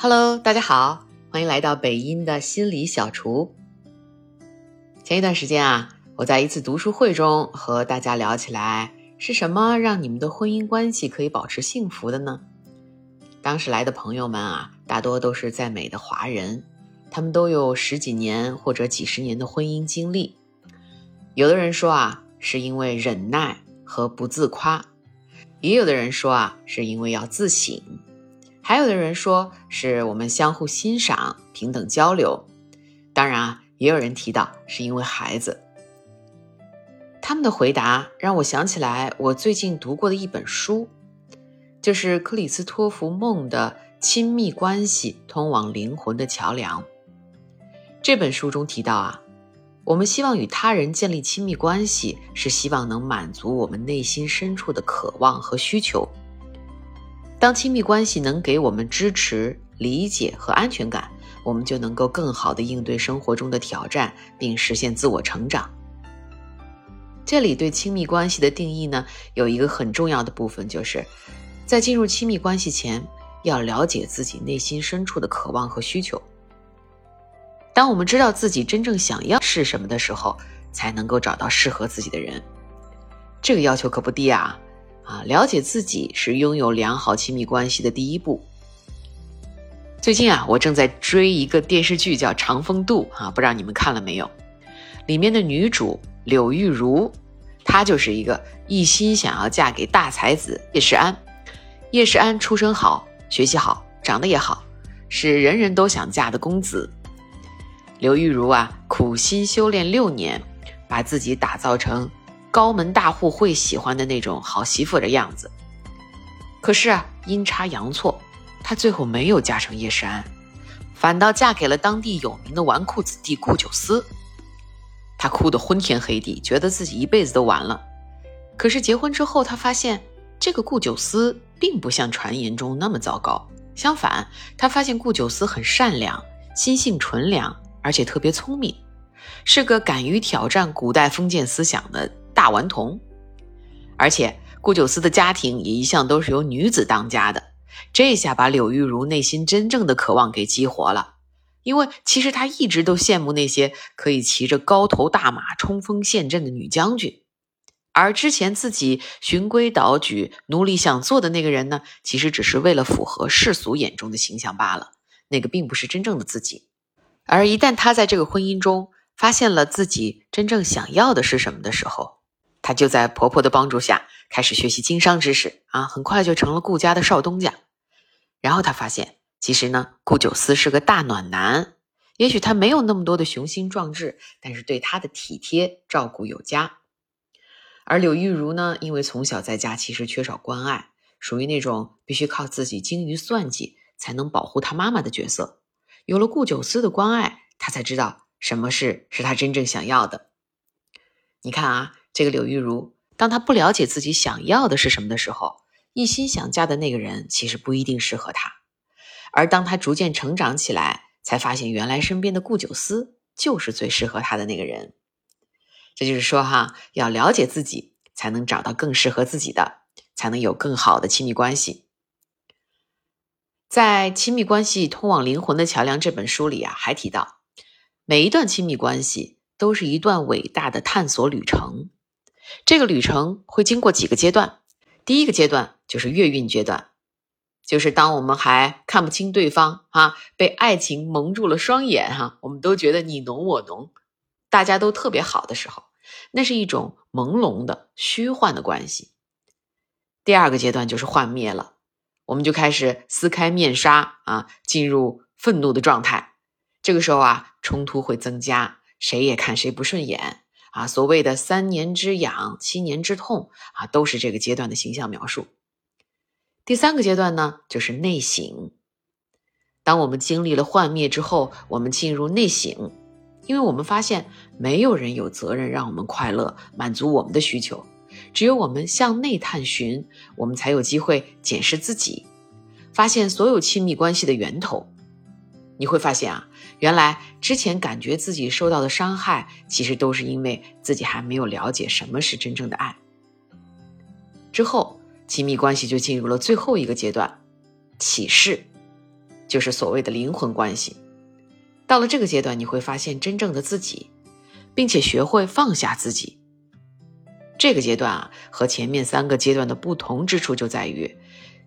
Hello，大家好，欢迎来到北音的心理小厨。前一段时间啊，我在一次读书会中和大家聊起来，是什么让你们的婚姻关系可以保持幸福的呢？当时来的朋友们啊，大多都是在美的华人，他们都有十几年或者几十年的婚姻经历。有的人说啊，是因为忍耐和不自夸；也有的人说啊，是因为要自省；还有的人说是我们相互欣赏、平等交流。当然啊，也有人提到是因为孩子。他们的回答让我想起来我最近读过的一本书。就是克里斯托弗·梦的《亲密关系通往灵魂的桥梁》这本书中提到啊，我们希望与他人建立亲密关系，是希望能满足我们内心深处的渴望和需求。当亲密关系能给我们支持、理解和安全感，我们就能够更好地应对生活中的挑战，并实现自我成长。这里对亲密关系的定义呢，有一个很重要的部分，就是。在进入亲密关系前，要了解自己内心深处的渴望和需求。当我们知道自己真正想要是什么的时候，才能够找到适合自己的人。这个要求可不低啊！啊，了解自己是拥有良好亲密关系的第一步。最近啊，我正在追一个电视剧，叫《长风渡》啊，不知道你们看了没有？里面的女主柳玉如，她就是一个一心想要嫁给大才子叶世安。叶世安出身好，学习好，长得也好，是人人都想嫁的公子。柳玉茹啊，苦心修炼六年，把自己打造成高门大户会喜欢的那种好媳妇的样子。可是啊，阴差阳错，她最后没有嫁成叶世安，反倒嫁给了当地有名的纨绔子弟顾九思。她哭得昏天黑地，觉得自己一辈子都完了。可是结婚之后，她发现。这个顾九思并不像传言中那么糟糕，相反，他发现顾九思很善良，心性纯良，而且特别聪明，是个敢于挑战古代封建思想的大顽童。而且，顾九思的家庭也一向都是由女子当家的，这下把柳玉茹内心真正的渴望给激活了。因为其实他一直都羡慕那些可以骑着高头大马冲锋陷阵的女将军。而之前自己循规蹈矩、努力想做的那个人呢，其实只是为了符合世俗眼中的形象罢了。那个并不是真正的自己。而一旦他在这个婚姻中发现了自己真正想要的是什么的时候，她就在婆婆的帮助下开始学习经商知识啊，很快就成了顾家的少东家。然后她发现，其实呢，顾九思是个大暖男。也许他没有那么多的雄心壮志，但是对他的体贴照顾有加。而柳玉如呢，因为从小在家其实缺少关爱，属于那种必须靠自己精于算计才能保护她妈妈的角色。有了顾九思的关爱，她才知道什么事是她真正想要的。你看啊，这个柳玉如，当她不了解自己想要的是什么的时候，一心想嫁的那个人其实不一定适合她。而当她逐渐成长起来，才发现原来身边的顾九思就是最适合她的那个人。这就是说，哈，要了解自己，才能找到更适合自己的，才能有更好的亲密关系。在《亲密关系通往灵魂的桥梁》这本书里啊，还提到，每一段亲密关系都是一段伟大的探索旅程。这个旅程会经过几个阶段，第一个阶段就是月晕阶段，就是当我们还看不清对方啊，被爱情蒙住了双眼哈，我们都觉得你浓我浓，大家都特别好的时候。那是一种朦胧的、虚幻的关系。第二个阶段就是幻灭了，我们就开始撕开面纱啊，进入愤怒的状态。这个时候啊，冲突会增加，谁也看谁不顺眼啊。所谓的三年之痒，七年之痛啊，都是这个阶段的形象描述。第三个阶段呢，就是内省。当我们经历了幻灭之后，我们进入内省。因为我们发现，没有人有责任让我们快乐，满足我们的需求。只有我们向内探寻，我们才有机会检视自己，发现所有亲密关系的源头。你会发现啊，原来之前感觉自己受到的伤害，其实都是因为自己还没有了解什么是真正的爱。之后，亲密关系就进入了最后一个阶段——启示。就是所谓的灵魂关系。到了这个阶段，你会发现真正的自己，并且学会放下自己。这个阶段啊，和前面三个阶段的不同之处就在于，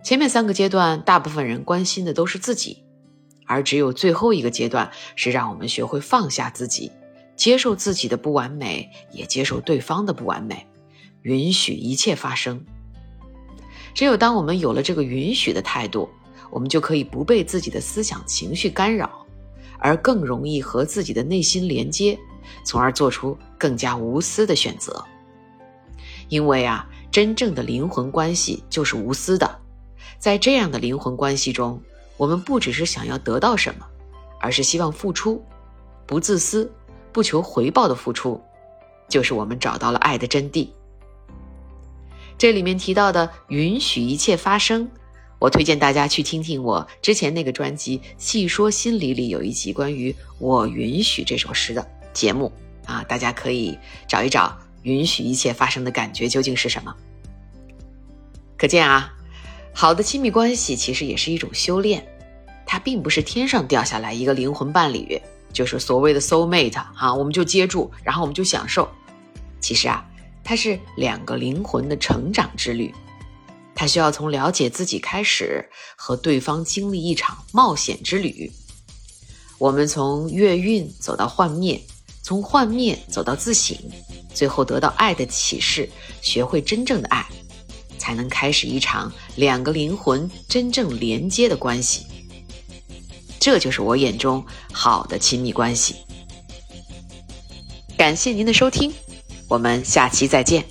前面三个阶段大部分人关心的都是自己，而只有最后一个阶段是让我们学会放下自己，接受自己的不完美，也接受对方的不完美，允许一切发生。只有当我们有了这个允许的态度，我们就可以不被自己的思想情绪干扰。而更容易和自己的内心连接，从而做出更加无私的选择。因为啊，真正的灵魂关系就是无私的。在这样的灵魂关系中，我们不只是想要得到什么，而是希望付出，不自私、不求回报的付出，就是我们找到了爱的真谛。这里面提到的允许一切发生。我推荐大家去听听我之前那个专辑《细说心理》里有一集关于“我允许”这首诗的节目啊，大家可以找一找，允许一切发生的感觉究竟是什么。可见啊，好的亲密关系其实也是一种修炼，它并不是天上掉下来一个灵魂伴侣，就是所谓的 soul mate 啊，我们就接住，然后我们就享受。其实啊，它是两个灵魂的成长之旅。它需要从了解自己开始，和对方经历一场冒险之旅。我们从月晕走到幻灭，从幻灭走到自省，最后得到爱的启示，学会真正的爱，才能开始一场两个灵魂真正连接的关系。这就是我眼中好的亲密关系。感谢您的收听，我们下期再见。